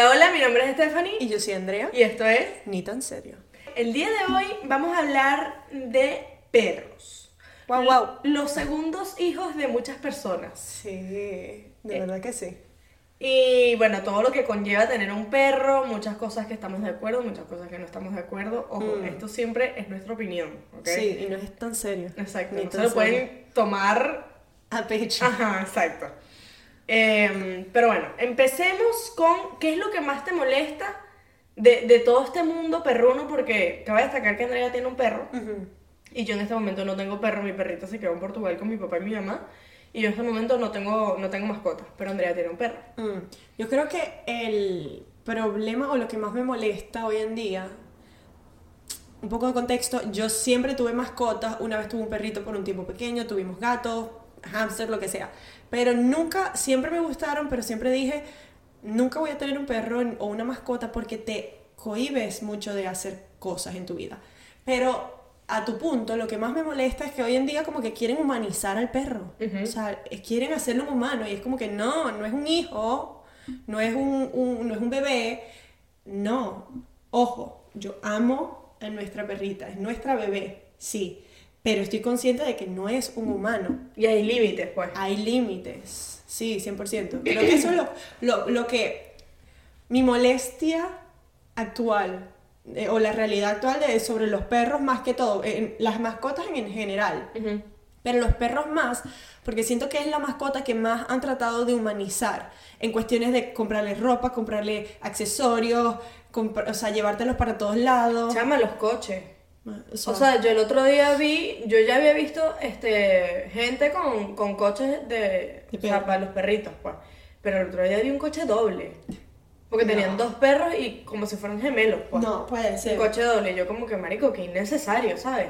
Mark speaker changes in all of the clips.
Speaker 1: Hola, hola, mi nombre es Stephanie
Speaker 2: Y yo soy Andrea.
Speaker 1: y esto es...
Speaker 2: Ni tan serio.
Speaker 1: El día de hoy vamos a hablar de perros.
Speaker 2: Guau, guau.
Speaker 1: Los segundos hijos de muchas personas.
Speaker 2: Sí, de verdad que sí.
Speaker 1: Y bueno, todo lo que conlleva tener un perro, muchas cosas que estamos de acuerdo, muchas cosas que no estamos de acuerdo. Ojo,
Speaker 2: Mm.
Speaker 1: esto siempre es nuestra opinión, ¿ok?
Speaker 2: Sí, y no es tan serio.
Speaker 1: Exacto,
Speaker 2: Ni
Speaker 1: no se
Speaker 2: tan
Speaker 1: lo
Speaker 2: serio.
Speaker 1: pueden tomar
Speaker 2: A pecho.
Speaker 1: Ajá, exacto. Em, pero bueno, empecemos con qué es lo que más te molesta de, de todo este mundo perruno, porque cabe destacar que Andrea tiene un perro
Speaker 2: Ujú.
Speaker 1: y yo en este momento no tengo perro, mi perrita se quedó en Portugal con mi papá y mi mamá y yo en este momento no tengo, no tengo mascota, pero Andrea tiene un perro.
Speaker 2: Mm. Yo creo que el problema o lo que más me molesta hoy en día, un poco de contexto, yo siempre tuve mascotas, una vez tuve un perrito por un tiempo pequeño, tuvimos gatos, hámster, lo que sea, pero nunca, siempre me gustaron, pero siempre dije, nunca voy a tener un perro o una mascota porque te cohibes mucho de hacer cosas en tu vida. Pero a tu punto, lo que más me molesta es que hoy en día como que quieren humanizar al perro.
Speaker 1: Ujú.
Speaker 2: O sea, es- quieren hacerlo un humano y es como que no, no es un hijo, no es un, un- no es un bebé. No, ojo, yo amo a nuestra perrita, es nuestra bebé, sí, pero estoy consciente de que no es un humano.
Speaker 1: Y hay límites, pues.
Speaker 2: Hay límites, sí, 100%. Creo que eso es lo, lo, lo que mi molestia actual eh, o la realidad actual de, sobre los perros más que todo, en- las mascotas en general,
Speaker 1: Ujú.
Speaker 2: pero los perros más, porque siento que es la mascota que más han tratado de humanizar en cuestiones de comprarle ropa, comprarle accesorios, o sea, llevártelos para todos lados.
Speaker 1: Chama los coches.
Speaker 2: O sea,
Speaker 1: O sea, yo el otro día vi, yo ya había visto este gente con, con coches de,
Speaker 2: De
Speaker 1: o sea,
Speaker 2: perro.
Speaker 1: para los perritos, pues. Pero el otro día vi un coche doble. Porque
Speaker 2: No.
Speaker 1: tenían dos perros y como si fueran gemelos, pues.
Speaker 2: no puede
Speaker 1: Un
Speaker 2: ser.
Speaker 1: coche doble. Yo como que, marico, que innecesario, ¿sabes?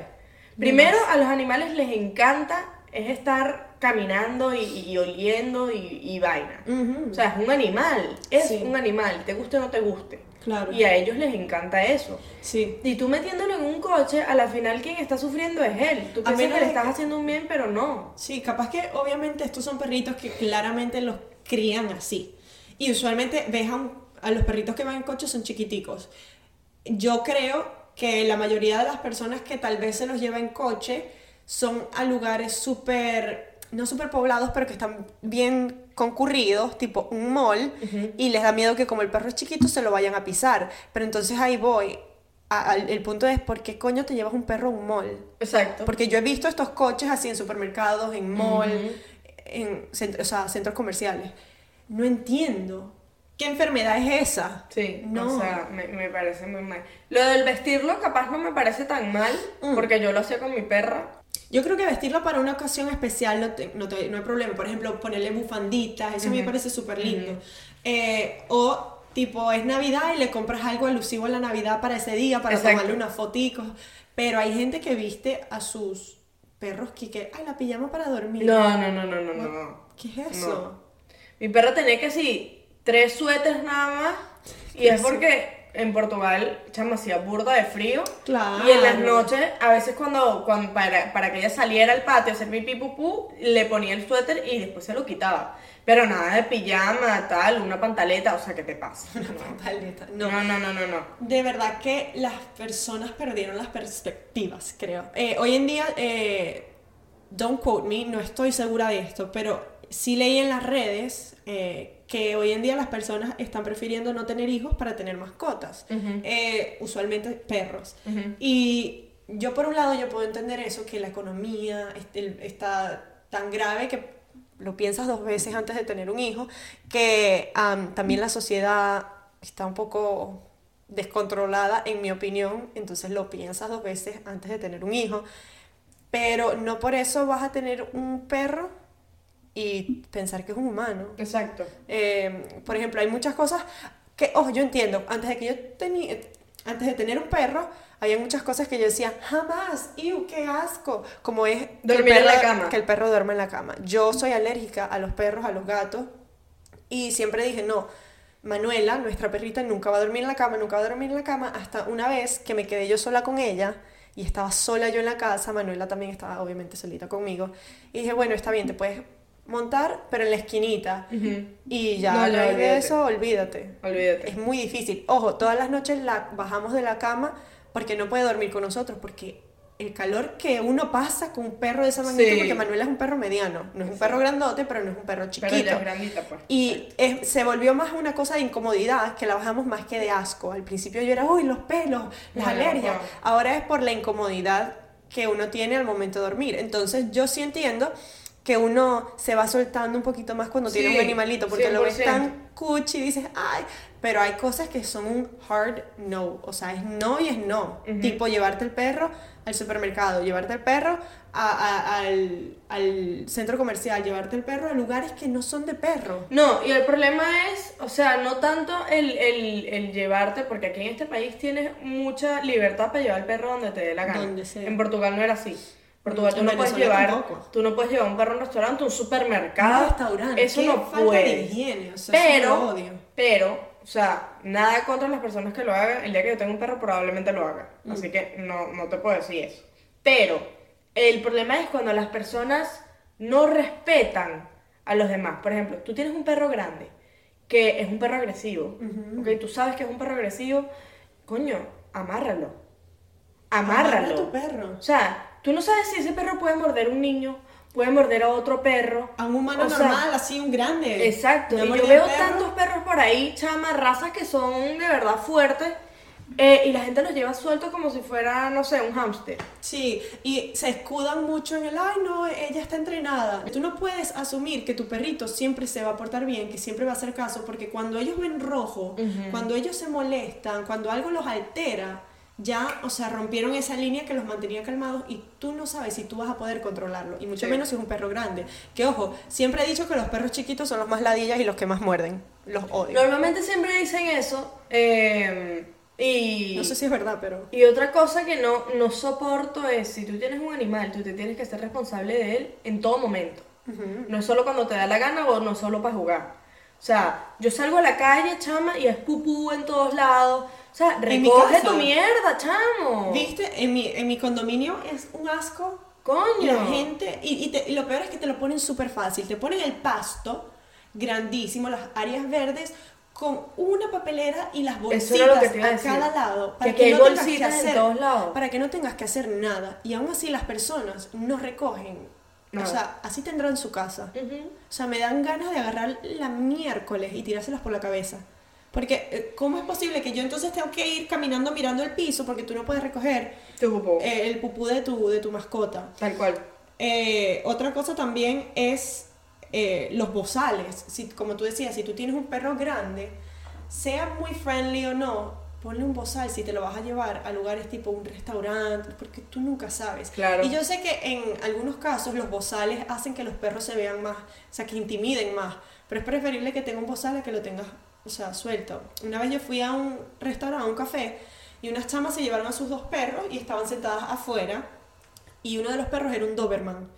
Speaker 1: Primero, a los animales les encanta es estar caminando y, y oliendo y, y vaina. O sea, es un animal. Es
Speaker 2: Sí.
Speaker 1: un animal, te guste o no te guste.
Speaker 2: Claro.
Speaker 1: Y a ellos les encanta eso.
Speaker 2: Sí.
Speaker 1: Y tú metiéndolo en un coche, a la final quien está sufriendo es él. Tú piensas que le estás
Speaker 2: que-
Speaker 1: haciendo un bien, pero no.
Speaker 2: Sí, capaz que obviamente estos son perritos que claramente los crían así. Y usualmente ves a, un- a los perritos que van en coche son chiquiticos. Yo creo que la mayoría de las personas que tal vez se los lleva en coche son a lugares súper, no súper poblados, pero que están bien concurridos, tipo un mall, y les da miedo que como el perro es chiquito se lo vayan a pisar. Pero entonces ahí voy. a- el punto es, ¿por qué coño te llevas un perro a un mall?
Speaker 1: Exacto.
Speaker 2: Porque yo he visto estos coches así en supermercados, en mall, en o sea, centros comerciales. No entiendo. ¿Qué enfermedad es esa?
Speaker 1: Sí,
Speaker 2: No.
Speaker 1: o sea, me, me parece muy mal. Lo del vestirlo capaz no me parece tan mal,
Speaker 2: Mm.
Speaker 1: porque yo lo hacía con mi perra.
Speaker 2: Yo creo que vestirlo para una ocasión especial no, te- no, te- no hay problema. Por ejemplo, ponerle bufanditas, eso me
Speaker 1: Ujú.
Speaker 2: parece súper lindo. Eh, o tipo, es Navidad y le compras algo alusivo a la Navidad para ese día, para
Speaker 1: Exacto.
Speaker 2: tomarle unas foticos. Pero hay gente que viste a sus perros que, que ay, la pijama para dormir.
Speaker 1: No, no, no, no, no, no.
Speaker 2: ¿Qué es eso?
Speaker 1: No. Mi perra tenía que sí, tres suéteres nada más. Y es porque en Portugal, chama, hacía burda de frío.
Speaker 2: Claro.
Speaker 1: Y en las noches, a veces cuando, cuando para, para que ella saliera al patio a hacer mi pipupú, le ponía el suéter y después se lo quitaba. Pero nada de pijama, tal, una pantaleta, o sea, ¿qué te pasa?
Speaker 2: Pantaleta,
Speaker 1: No, no, no, no, no. no.
Speaker 2: De verdad que las personas perdieron las perspectivas, creo. Eh, hoy en día, eh, don't quote me, no estoy segura de esto, pero sí leí en las redes eh, que hoy en día las personas están prefiriendo no tener hijos para tener mascotas,
Speaker 1: Ujú.
Speaker 2: Eh, usualmente perros.
Speaker 1: Ujú.
Speaker 2: Y yo por un lado yo puedo entender eso, que la economía está tan grave que lo piensas dos veces antes de tener un hijo, que am, también la sociedad está un poco descontrolada, en mi opinión, entonces lo piensas dos veces antes de tener un hijo, pero no por eso vas a tener un perro y pensar que es un humano.
Speaker 1: Exacto.
Speaker 2: Eh, por ejemplo, hay muchas cosas que, ojo, yo entiendo, antes de que yo tenía, antes de tener un perro, había muchas cosas que yo decía, jamás, ¡iu, qué asco! Como es que el
Speaker 1: Dormir en la
Speaker 2: perro-
Speaker 1: cama.
Speaker 2: Que el perro duerma en la cama. Yo soy alérgica a los perros, a los gatos, y siempre dije, no, Manuela, nuestra perrita, nunca va a dormir en la cama, nunca va a dormir en la cama, hasta una vez que me quedé yo sola con ella, y estaba sola yo en la casa, Manuela también estaba obviamente solita conmigo, y dije, bueno, está bien, te puedes montar, pero en la esquinita. Y ya,
Speaker 1: No,
Speaker 2: a raíz de
Speaker 1: olvídate.
Speaker 2: eso, olvídate.
Speaker 1: Olvídate.
Speaker 2: Es muy difícil. Ojo, todas las noches la bajamos de la cama porque no puede dormir con nosotros, porque el calor que uno pasa con un perro de esa magnitud,
Speaker 1: Sí.
Speaker 2: porque Manuela es un perro mediano, no es un perro grandote, pero no es un perro chiquito.
Speaker 1: Pero ya es grandita, pues.
Speaker 2: Y es- se volvió más una cosa de incomodidad que la bajamos más que de asco. Al principio yo era, uy, los pelos, las alergias. Ahora es por la incomodidad que uno tiene al momento de dormir. Entonces yo sí entiendo que uno se va soltando un poquito más cuando tiene un animalito, porque lo ves
Speaker 1: 100%.
Speaker 2: tan cuchi y dices, ay, pero hay cosas que son un hard no, o sea, es no y es no. Tipo llevarte el perro al supermercado, llevarte el perro a- a- al, al centro comercial, llevarte el perro a lugares que no son de perro.
Speaker 1: No, y el problema es, o sea, no tanto el, el, el llevarte, porque aquí en este país tienes mucha libertad para llevar el perro donde te dé la gana.
Speaker 2: Donde sea.
Speaker 1: En Portugal no era así. Portugal tú no puedes llevar,
Speaker 2: tampoco.
Speaker 1: tú no puedes llevar un perro a un restaurante, un supermercado,
Speaker 2: Un restaurante,
Speaker 1: eso no
Speaker 2: falta de
Speaker 1: puedes.
Speaker 2: higiene, o sea, eso
Speaker 1: pero,
Speaker 2: lo odio.
Speaker 1: pero, o sea, nada contra las personas que lo hagan. El día que yo tenga un perro probablemente lo haga,
Speaker 2: Mm.
Speaker 1: así que no, no te puedo decir eso. Pero el problema es cuando las personas no respetan a los demás. Por ejemplo, tú tienes un perro grande que es un perro agresivo, ¿ok? Tú sabes que es un perro agresivo, coño, amárralo. Amárralo.
Speaker 2: Amarra a tu perro.
Speaker 1: O sea, tú no sabes si ese perro puede morder a un niño, puede morder a otro perro.
Speaker 2: A un humano
Speaker 1: O sea,
Speaker 2: normal, así, un grande.
Speaker 1: Exacto,
Speaker 2: No
Speaker 1: y yo veo
Speaker 2: perro.
Speaker 1: tantos perros por ahí, chama, razas que son de verdad fuertes, eh, y la gente los lleva sueltos como si fuera, no sé, un hámster.
Speaker 2: Sí, y se escudan mucho en el, ay, no, ella está entrenada. Tú no puedes asumir que tu perrito siempre se va a portar bien, que siempre va a hacer caso, porque cuando ellos ven rojo, cuando ellos se molestan, cuando algo los altera, ya, o sea, rompieron esa línea que los mantenía calmados y tú no sabes si tú vas a poder controlarlo, y mucho
Speaker 1: Sí.
Speaker 2: menos si es un perro grande. Que ojo, siempre he dicho que los perros chiquitos son los más ladillas y los que más muerden. Los odio.
Speaker 1: Normalmente siempre dicen eso, eh, y...
Speaker 2: No sé si es verdad, pero...
Speaker 1: Y otra cosa que no, no soporto es, si tú tienes un animal, tú te tienes que ser responsable de él en todo momento. No es solo cuando te da la gana o no solo para jugar. O sea, yo salgo a la calle, chama, y es pupú en todos lados. O sea,
Speaker 2: En mi
Speaker 1: recoge
Speaker 2: casa.
Speaker 1: tu mierda, chamo.
Speaker 2: ¿Viste? En mi, en mi condominio es un asco.
Speaker 1: Coño.
Speaker 2: Y la gente, y, y te- y lo peor es que te lo ponen súper fácil. Te ponen el pasto grandísimo, las áreas verdes, con una papelera y las bolsitas
Speaker 1: lo que a decir.
Speaker 2: cada lado.
Speaker 1: Que aquí hay
Speaker 2: no tengas
Speaker 1: en
Speaker 2: hacer-
Speaker 1: todos lados.
Speaker 2: Para que no tengas que hacer nada. Y aún así las personas no recogen. O sea, así tendrán su casa. O sea, me dan ganas de agarrar la miércoles y tirárselas por la cabeza. Porque, eh, ¿cómo es posible que yo entonces tengo que ir caminando mirando el piso porque tú no puedes recoger
Speaker 1: Tu pupú.
Speaker 2: eh, el pupú de tu, de tu mascota?
Speaker 1: Tal cual.
Speaker 2: Eh, otra cosa también es eh, los bozales. Si, como tú decías, si tú tienes un perro grande, sea muy friendly o no, ponle un bozal si te lo vas a llevar a lugares tipo un restaurante, porque tú nunca sabes.
Speaker 1: Claro.
Speaker 2: Y yo sé que en algunos casos los bozales hacen que los perros se vean más, o sea, que intimiden más, pero es preferible que tenga un bozal a que lo tengas, o sea, suelto. Una vez yo fui a un restaurante, a un café, y unas chamas se llevaron a sus dos perros y estaban sentadas afuera, y uno de los perros era un Doberman.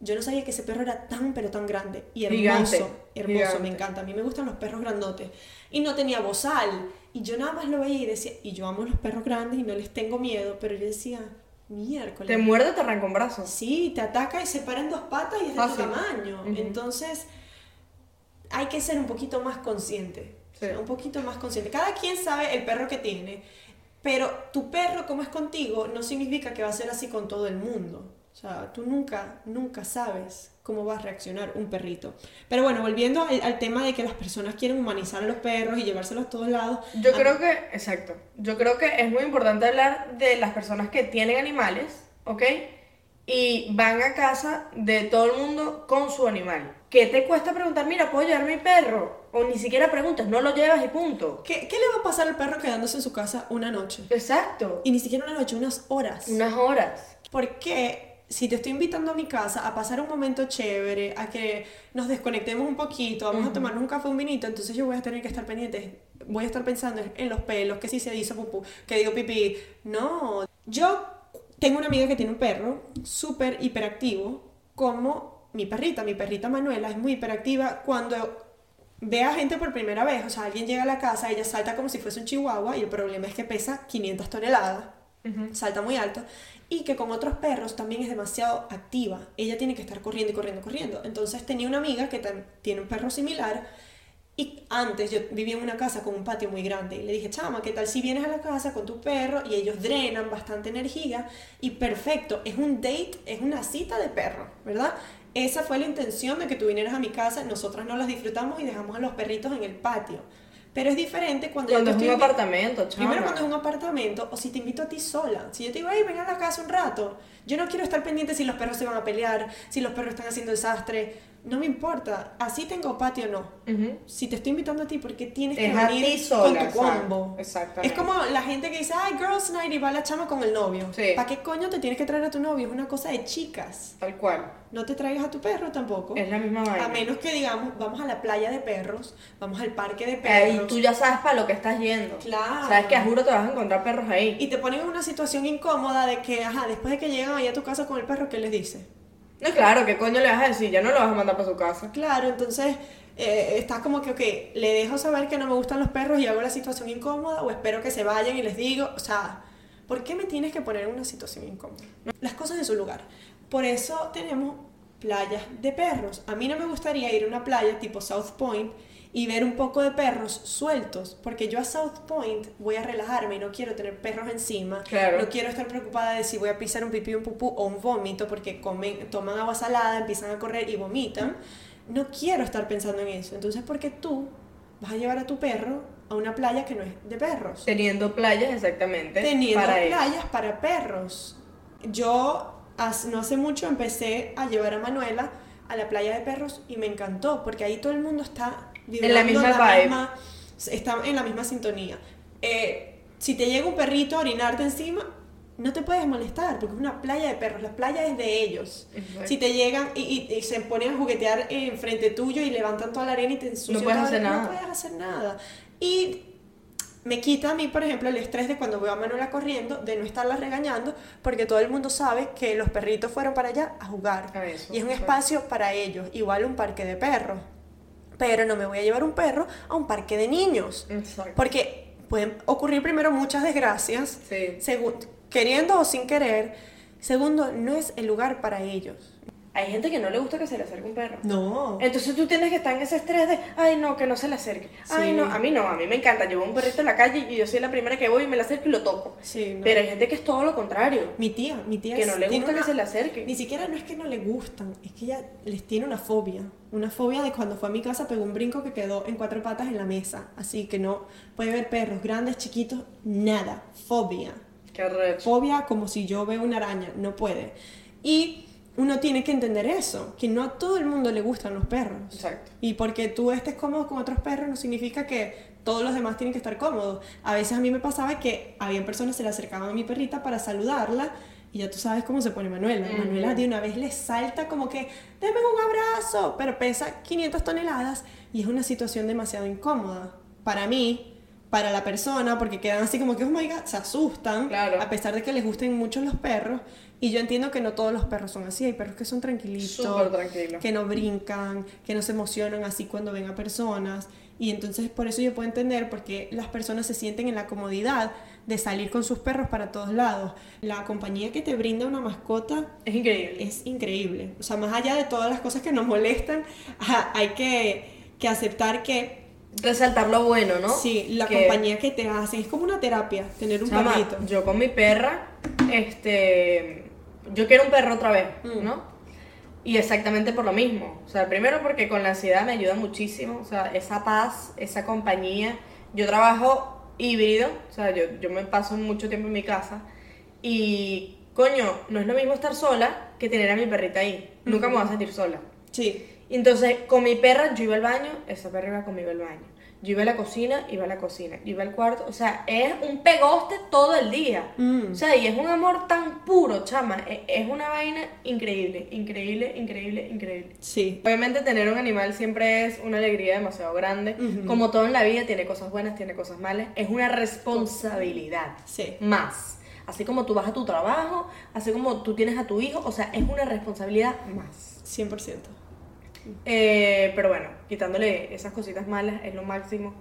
Speaker 2: Yo no sabía que ese perro era tan, pero tan grande y hermoso.
Speaker 1: Gigante,
Speaker 2: Hermoso,
Speaker 1: gigante.
Speaker 2: me encanta. A mí me gustan los perros grandotes. Y no tenía bozal. Y yo nada más lo veía y decía, y yo amo los perros grandes y no les tengo miedo, pero yo decía, miércoles.
Speaker 1: Te muerde, te arranca un brazo.
Speaker 2: Sí, te ataca y se para en dos patas y es de tu
Speaker 1: Fácil.
Speaker 2: tamaño.
Speaker 1: Ujú.
Speaker 2: Entonces, hay que ser un poquito más consciente.
Speaker 1: Sí.
Speaker 2: Un poquito más consciente. Cada quien sabe el perro que tiene, pero tu perro como es contigo no significa que va a ser así con todo el mundo. O sea, tú nunca, nunca sabes cómo va a reaccionar un perrito. Pero bueno, volviendo al, al tema de que las personas quieren humanizar a los perros y llevárselos a todos lados.
Speaker 1: Yo creo que, exacto, yo creo que es muy importante hablar de las personas que tienen animales, ¿ok? Y van a casa de todo el mundo con su animal. ¿Qué te cuesta preguntar, mira, ¿puedo llevar mi perro? O ni siquiera preguntas, no lo llevas y punto.
Speaker 2: ¿Qué, ¿Qué le va a pasar al perro quedándose en su casa una noche?
Speaker 1: Exacto.
Speaker 2: Y ni siquiera una noche, unas horas.
Speaker 1: Unas horas.
Speaker 2: Porque si te estoy invitando a mi casa a pasar un momento chévere, a que nos desconectemos un poquito, vamos a tomarnos un café, un vinito, entonces yo voy a tener que estar pendiente, voy a estar pensando en los pelos, que si se hizo pupú, que digo pipí. No, yo tengo una amiga que tiene un perro súper hiperactivo, como mi perrita. Mi perrita Manuela es muy hiperactiva cuando ve a gente por primera vez, o sea, alguien llega a la casa, ella salta como si fuese un chihuahua y el problema es que pesa 500 toneladas, salta muy alto y que con otros perros también es demasiado activa. Ella tiene que estar corriendo y corriendo, corriendo. Entonces tenía una amiga que tiene un perro similar y antes yo vivía en una casa con un patio muy grande y le dije, chama, ¿qué tal si vienes a la casa con tu perro y ellos drenan bastante energía y perfecto, es un date, es una cita de perro, ¿verdad? Esa fue la intención de que tú vinieras a mi casa, nosotras no las disfrutamos y dejamos a los perritos en el patio. Pero es diferente cuando, yo
Speaker 1: Cuando
Speaker 2: te
Speaker 1: es un
Speaker 2: estoy
Speaker 1: apartamento, chama.
Speaker 2: Primero cuando es un apartamento o si te invito a ti sola. Si yo te digo, hey, ven a la casa un rato. Yo no quiero estar pendiente si los perros se van a pelear, si los perros están haciendo desastre. No me importa. Así tengo patio o no. Si te estoy invitando a ti, porque tienes que
Speaker 1: Es a
Speaker 2: venir
Speaker 1: sola,
Speaker 2: con tu combo?
Speaker 1: exactamente.
Speaker 2: Es como la gente que dice, ay, girls night y va la chama con el novio.
Speaker 1: Sí.
Speaker 2: ¿Para qué coño te tienes que traer a tu novio? Es una cosa de chicas.
Speaker 1: Tal cual.
Speaker 2: No te traigas a tu perro tampoco.
Speaker 1: Es la misma vaina.
Speaker 2: A menos que digamos, vamos a la playa de perros, vamos al parque de
Speaker 1: Ahí
Speaker 2: perros.
Speaker 1: tú ya sabes para lo que estás yendo.
Speaker 2: Claro.
Speaker 1: Sabes que a juro te vas a encontrar perros ahí.
Speaker 2: Y te ponen en una situación incómoda de que, ajá, después de que llegan ahí a tu casa con el perro, ¿qué les dice?
Speaker 1: No, claro, ¿qué coño le vas a decir? Ya no lo vas a mandar para su casa.
Speaker 2: Claro, entonces eh, estás como que, ok, le dejo saber que no me gustan los perros y hago la situación incómoda o espero que se vayan y les digo, o sea, ¿por qué me tienes que poner en una situación incómoda? Las cosas en su lugar. Por eso tenemos playas de perros. A mí no me gustaría ir a una playa tipo South Point y ver un poco de perros sueltos, porque yo a South Point voy a relajarme y no quiero tener perros encima,
Speaker 1: Claro.
Speaker 2: no quiero estar preocupada de si voy a pisar un pipí, un pupú o un vómito, porque comen, toman agua salada, empiezan a correr y vomitan. No quiero estar pensando en eso. Entonces, ¿por qué tú vas a llevar a tu perro a una playa que no es de perros?
Speaker 1: Teniendo playas, exactamente.
Speaker 2: Teniendo
Speaker 1: para
Speaker 2: playas para perros. Yo no hace mucho empecé a llevar a Manuela a la playa de perros y me encantó porque ahí todo el mundo está
Speaker 1: En la misma vibe.
Speaker 2: misma- está en la misma sintonía. Eh, si te llega un perrito a orinarte encima, no te puedes molestar porque es una playa de perros, la playa es de ellos.
Speaker 1: Exacto.
Speaker 2: Si te llegan y, y- y se ponen a juguetear enfrente tuyo y levantan toda la arena y te ensucian
Speaker 1: puedes nada.
Speaker 2: No puedes hacer nada. Y me quita a mí, por ejemplo, el estrés de cuando veo a Manuela corriendo, de no estarla regañando, porque todo el mundo sabe que los perritos fueron para allá a jugar.
Speaker 1: A eso,
Speaker 2: y es un espacio para ellos, igual un parque de perros. Pero no me voy a llevar un perro a un parque de niños.
Speaker 1: Exacto.
Speaker 2: Porque pueden ocurrir primero muchas desgracias,
Speaker 1: Sí.
Speaker 2: Queriendo o sin querer. Segundo, no es el lugar para ellos.
Speaker 1: Hay gente que no le gusta que se le acerque un perro.
Speaker 2: No.
Speaker 1: Entonces tú tienes que estar en ese estrés de, ay no, que no se le acerque. Ay
Speaker 2: Sí.
Speaker 1: no, a mí no, a mí me encanta. Llevo un perrito en la calle y yo soy la primera que voy y me le acerco y lo toco.
Speaker 2: Sí, no.
Speaker 1: Pero hay gente que es todo lo contrario.
Speaker 2: Mi tía, mi tía
Speaker 1: Que no le gusta que se le acerque.
Speaker 2: Ni siquiera no es que no le gustan, es que ella les tiene una fobia. Una fobia de cuando fue a mi casa pegó un brinco que quedó en cuatro patas en la mesa. Así que no puede ver perros grandes, chiquitos, nada. Fobia.
Speaker 1: Qué.
Speaker 2: Fobia como si yo veo una araña, no puede. Y uno tiene que entender eso, que no a todo el mundo le gustan los perros.
Speaker 1: Exacto.
Speaker 2: Y porque tú estés cómodo con otros perros no significa que todos los demás tienen que estar cómodos. A veces a mí me pasaba que había personas que se le acercaban a mi perrita para saludarla y ya tú sabes cómo se pone Manuela. Manuela de una vez le salta como que, deme un abrazo, pero pesa 500 toneladas y es una situación demasiado incómoda para mí. Para la persona, porque quedan así como que, oh my god, se asustan,
Speaker 1: Claro.
Speaker 2: a pesar de que les gusten mucho los perros. Y yo entiendo que no todos los perros son así, hay perros que son tranquilitos,
Speaker 1: tranquilo.
Speaker 2: que no brincan, que no se emocionan así cuando ven a personas. Y entonces por eso yo puedo entender por qué las personas se sienten en la comodidad de salir con sus perros para todos lados. La compañía que te brinda una mascota
Speaker 1: Es increíble.
Speaker 2: es increíble. O sea, más allá de todas las cosas que nos molestan, ajá, hay que, que aceptar que
Speaker 1: Resaltar lo bueno, ¿no?
Speaker 2: sí, la
Speaker 1: Que-
Speaker 2: compañía que te hacen es como una terapia, tener un
Speaker 1: Chama,
Speaker 2: perrito.
Speaker 1: yo con mi perra, este, yo quiero un perro otra vez,
Speaker 2: Mm.
Speaker 1: ¿no? Y exactamente por lo mismo. O sea, primero porque con la ansiedad me ayuda muchísimo. O sea, esa paz, esa compañía. Yo trabajo híbrido, o sea, yo, yo me paso mucho tiempo en mi casa. Y, coño, no es lo mismo estar sola que tener a mi perrita ahí. Nunca me voy a sentir sola.
Speaker 2: Sí,
Speaker 1: Entonces, con mi perra, yo iba al baño, esa perra iba conmigo al baño. Yo iba a la cocina, iba a la cocina. Yo iba al cuarto, o sea, es un pegoste todo el día.
Speaker 2: Mm.
Speaker 1: O sea, y es un amor tan puro, chama. e- Es una vaina increíble, increíble, increíble, increíble.
Speaker 2: sí.
Speaker 1: Obviamente tener un animal siempre es una alegría demasiado grande.
Speaker 2: Ujú.
Speaker 1: Como todo en la vida, tiene cosas buenas, tiene cosas malas. Es una responsabilidad.
Speaker 2: Sí.
Speaker 1: Más. Así como tú vas a tu trabajo, así como tú tienes a tu hijo, o sea, es una responsabilidad más.
Speaker 2: 100%.
Speaker 1: Eh, pero bueno, quitándole esas cositas malas es lo máximo.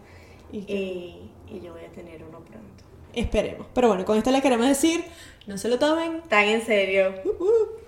Speaker 1: Y y yo voy a tener uno pronto.
Speaker 2: Esperemos. Pero bueno, con esto le queremos decir, no se lo tomen.
Speaker 1: Tan en serio.
Speaker 2: Uh, uh.